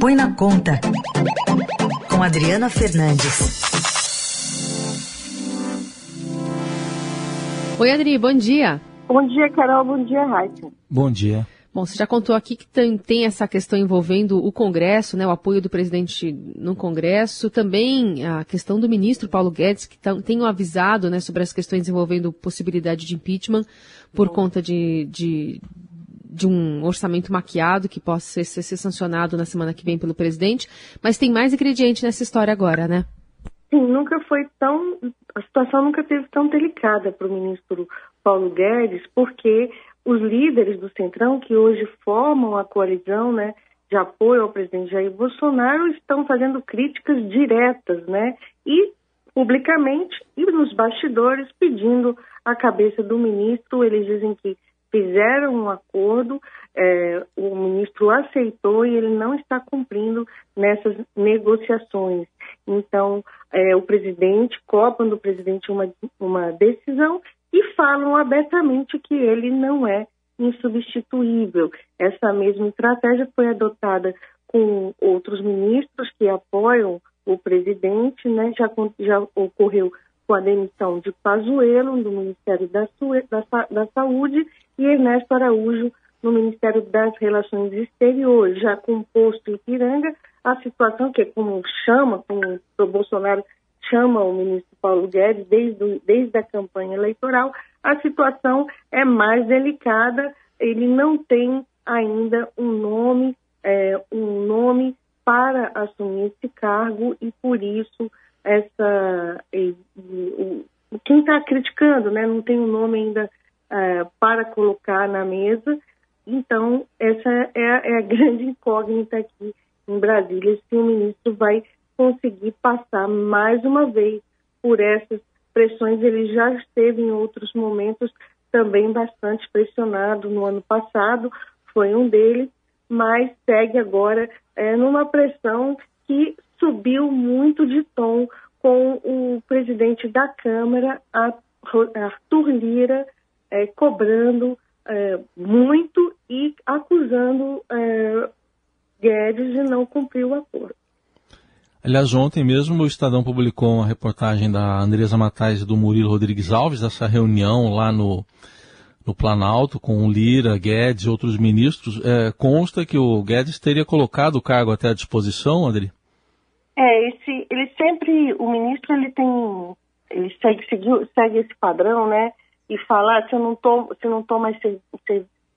Põe na Conta, com Adriana Fernandes. Oi, Adri, bom dia. Bom dia, Carol. Bom dia, Raíssa. Bom dia. Bom, você já contou aqui que tem, tem, essa questão envolvendo o Congresso, né, o apoio do presidente no Congresso, também a questão do ministro Paulo Guedes, que tem avisado né, sobre as questões envolvendo possibilidade de impeachment por conta de, de, de um orçamento maquiado que possa ser, ser, sancionado na semana que vem pelo presidente, mas tem mais ingrediente nessa história agora, né? Sim, nunca foi tão. A situação nunca teve tão delicada para o ministro Paulo Guedes, porque os líderes do Centrão, que hoje formam a coalizão né, de apoio ao presidente Jair Bolsonaro, estão fazendo críticas diretas, né? E publicamente e nos bastidores pedindo a cabeça do ministro. Eles dizem que fizeram um acordo, é, o ministro aceitou e ele não está cumprindo nessas negociações. Então, é, o presidente, cobram do presidente uma, uma decisão e falam abertamente que ele não é insubstituível. Essa mesma estratégia foi adotada com outros ministros que apoiam o presidente, né? já, já ocorreu com a demissão de Pazuello do Ministério da, da, da Saúde e Ernesto Araújo no Ministério das Relações Exteriores, já com o posto Ipiranga, a situação que é como chama, como o Bolsonaro chama o ministro Paulo Guedes desde, desde a campanha eleitoral, a situação é mais delicada, ele não tem ainda um nome, é, um nome para assumir esse cargo e por isso essa e, e, quem está criticando, né, não tem um nome ainda é, para colocar na mesa. Então essa é, é a grande incógnita aqui em Brasília se o ministro vai conseguir passar mais uma vez por essas pressões. Ele já esteve em outros momentos também bastante pressionado no ano passado, foi um deles, mas segue agora é, numa pressão que subiu muito de tom com o presidente da Câmara, Arthur Lira, é, cobrando é, muito e acusando é, Guedes de não cumprir o acordo. Aliás, ontem mesmo o Estadão publicou uma reportagem da Andresa Matais e do Murilo Rodrigues Alves, dessa reunião lá no, no Planalto com o Lira, Guedes e outros ministros. É, consta que o Guedes teria colocado o cargo até à disposição, Adri? É, esse, ele sempre, o ministro, ele tem, ele segue, segue esse padrão, né? E falar, se eu não tô, se não tô mais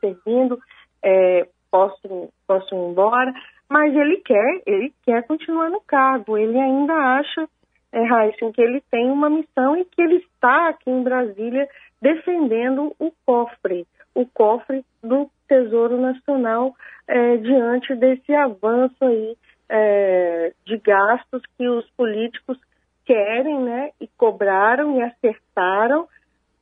servindo, é, posso, posso ir embora mas ele quer, ele quer continuar no cargo. Ele ainda acha, é, Heisen, que ele tem uma missão e que ele está aqui em Brasília defendendo o cofre, o cofre do Tesouro Nacional é, diante desse avanço aí é, de gastos que os políticos querem, né, e cobraram e acertaram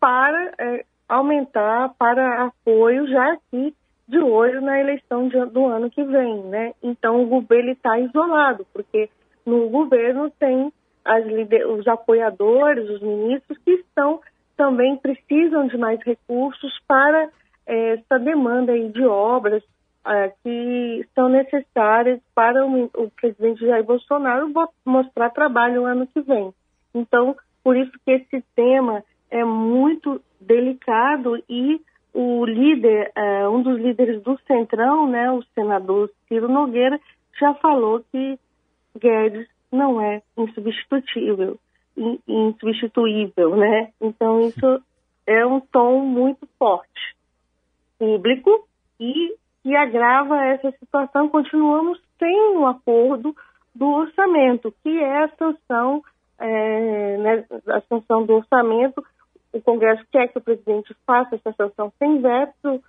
para é, aumentar para apoio já aqui de olho na eleição de, do ano que vem, né? Então o governo está isolado, porque no governo tem as, os apoiadores, os ministros que estão também precisam de mais recursos para é, essa demanda aí de obras é, que são necessárias para o, o, presidente Jair Bolsonaro mostrar trabalho no ano que vem. Então, por isso que esse tema é muito delicado e o líder, uh, um dos líderes do Centrão, né, o senador Ciro Nogueira, já falou que Guedes não é insubstituível, insubstituível, né? Então isso é um tom muito forte, público e que agrava essa situação. Continuamos sem um acordo do orçamento, que é a sanção, é, né, a sanção do orçamento o Congresso quer que o presidente faça essa sanção sem veto,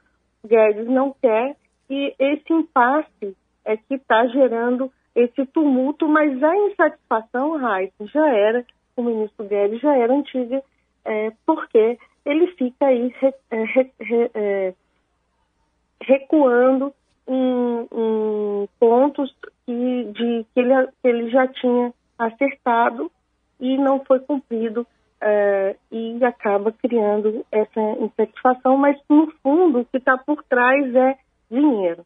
Guedes não quer, e esse impasse é que está gerando esse tumulto, mas a insatisfação, Raíssa, já era, o ministro Guedes já era antiga, é, porque ele fica aí re, é, re, re, é, recuando em, em, pontos que, de, que, ele, que ele já tinha acertado e não foi cumprido uh, e acaba criando essa insatisfação, mas no fundo o que está por trás é dinheiro.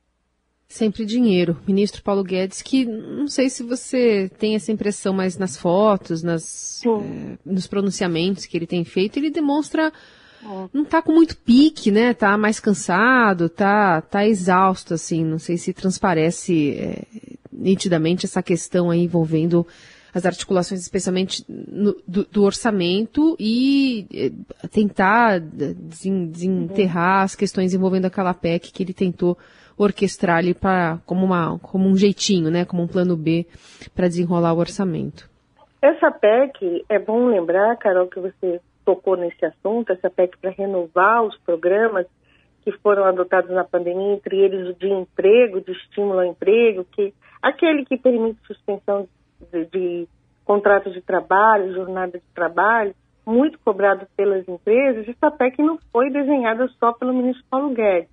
Sempre dinheiro. Ministro Paulo Guedes, que não sei se você tem essa impressão, mas nas fotos, nas, é, nos pronunciamentos que ele tem feito, ele demonstra não está com muito pique, né? Tá mais cansado, tá, tá exausto, assim. Não sei se transparece é, nitidamente essa questão aí envolvendo as articulações, especialmente no, do, do, orçamento e é, tentar desenterrar as questões envolvendo aquela PEC que ele tentou orquestrar ali para como, como um jeitinho, né, como um plano B para desenrolar o orçamento. Essa PEC, é bom lembrar, Carol, que você tocou nesse assunto, essa PEC para renovar os programas que foram adotados na pandemia, entre eles o de emprego, de estímulo ao emprego, que aquele que permite suspensão de, de contratos de trabalho, jornada de trabalho, muito cobrado pelas empresas, essa PEC não foi desenhada só pelo ministro Paulo Guedes.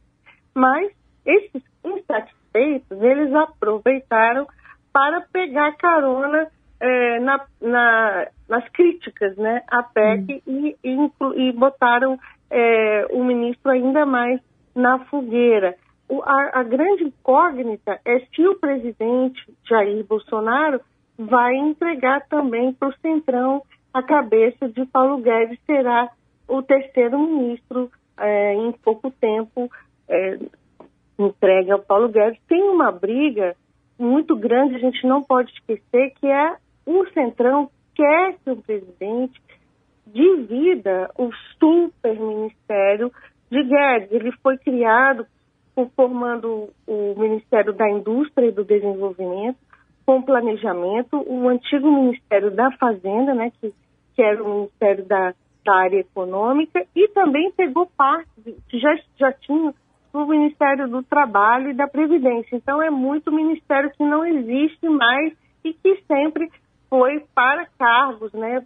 Mas esses insatisfeitos, eles aproveitaram para pegar carona é, na, na, nas críticas né, à PEC hum. e, e, e, botaram é, o ministro ainda mais na fogueira. O, a, a, grande incógnita é se o presidente Jair Bolsonaro vai entregar também para o Centrão a cabeça de Paulo Guedes, será o terceiro ministro é, em pouco tempo é, entregue ao Paulo Guedes. Tem uma briga muito grande, a gente não pode esquecer, que é o Centrão quer que o presidente divida o super ministério de Guedes. Ele foi criado formando o Ministério da Indústria e do Desenvolvimento, com planejamento, o antigo Ministério da Fazenda, né, que, que era o Ministério da, da área econômica, e também pegou parte, que já, já tinha o Ministério do Trabalho e da Previdência. Então é muito ministério que não existe mais e que sempre foi para cargos, né,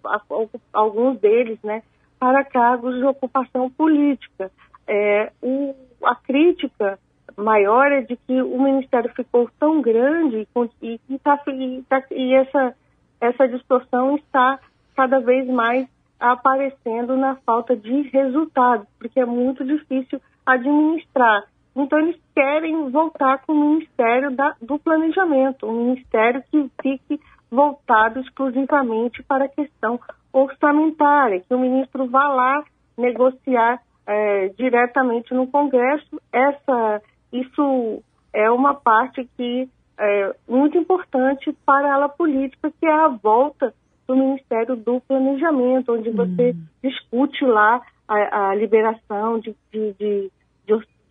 alguns deles, né, para cargos de ocupação política. É, o, a crítica maior é de que o Ministério ficou tão grande e, e, tá, e, tá, e essa, essa distorção está cada vez mais aparecendo na falta de resultados, porque é muito difícil administrar. Então, eles querem voltar com o Ministério da, do Planejamento, um ministério que fique voltado exclusivamente para a questão orçamentária, que o ministro vá lá negociar é, diretamente no Congresso. Essa, isso é uma parte que é muito importante para a política, que é a volta do Ministério do Planejamento, onde você uhum. discute lá a, a liberação de, de, de,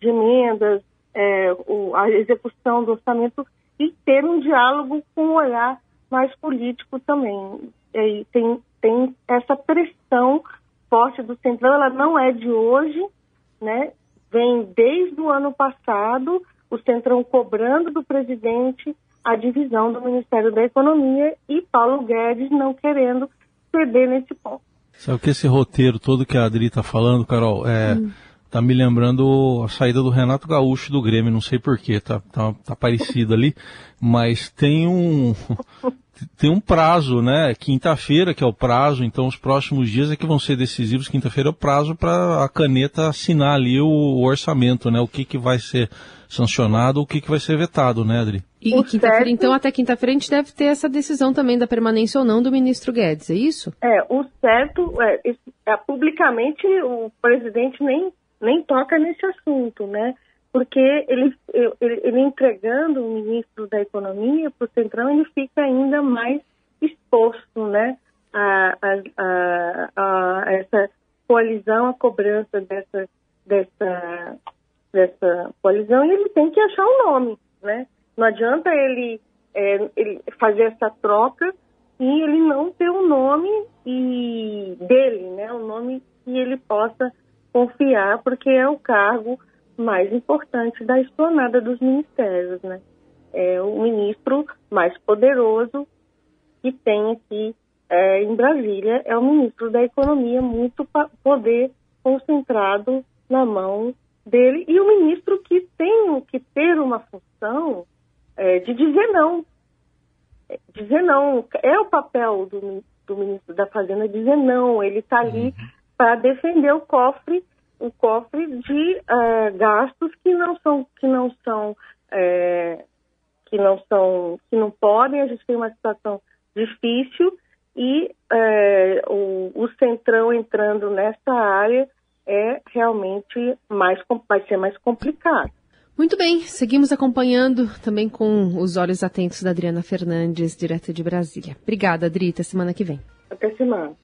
de emendas, é, o, a execução do orçamento e ter um diálogo com o olhar mais político também. E tem, tem essa pressão forte do Centrão, ela não é de hoje, né? Vem desde o ano passado o Centrão cobrando do presidente a divisão do Ministério da Economia e Paulo Guedes não querendo ceder nesse ponto. Sabe que esse roteiro todo que a Adri está falando, Carol, é, hum. tá me lembrando a saída do Renato Gaúcho do Grêmio, não sei porquê, tá, tá, tá parecido ali, mas tem um, tem um prazo, né? Quinta-feira, que é o prazo, então os próximos dias é que vão ser decisivos. Quinta-feira é o prazo para a caneta assinar ali o, o, orçamento, né? O que, que vai ser sancionado, o que, que vai ser vetado, né, Adri? E quinta-feira, então, até quinta-feira a gente deve ter essa decisão também da permanência ou não do ministro Guedes, é isso? É, o certo, é, é publicamente o presidente nem, nem toca nesse assunto, né? Porque ele, ele, ele entregando o ministro da Economia para o Centrão, ele fica ainda mais exposto né, a, a, a, a essa coalizão, a cobrança dessa, dessa, dessa coalizão, e ele tem que achar um nome. Né? Não adianta ele, é, ele fazer essa troca e ele não ter um nome e dele, né? um nome que ele possa confiar, porque é o cargo mais importante da esplanada dos ministérios, né? É o ministro mais poderoso que tem aqui é, em Brasília é o ministro da Economia, muito poder concentrado na mão dele e o ministro que tem que ter uma função é, de dizer não. É, dizer não. É o papel do, do ministro da Fazenda dizer não. Ele está ali uhum. para defender o cofre o cofre de uh, gastos que não são, que não são é, que não são, que não podem, a gente tem uma situação difícil e é, o, o centrão entrando nessa área é realmente mais vai ser mais complicado. Muito bem, seguimos acompanhando também com os olhos atentos da Adriana Fernandes, direto de Brasília. Obrigada, Adri, até semana que vem. Até semana.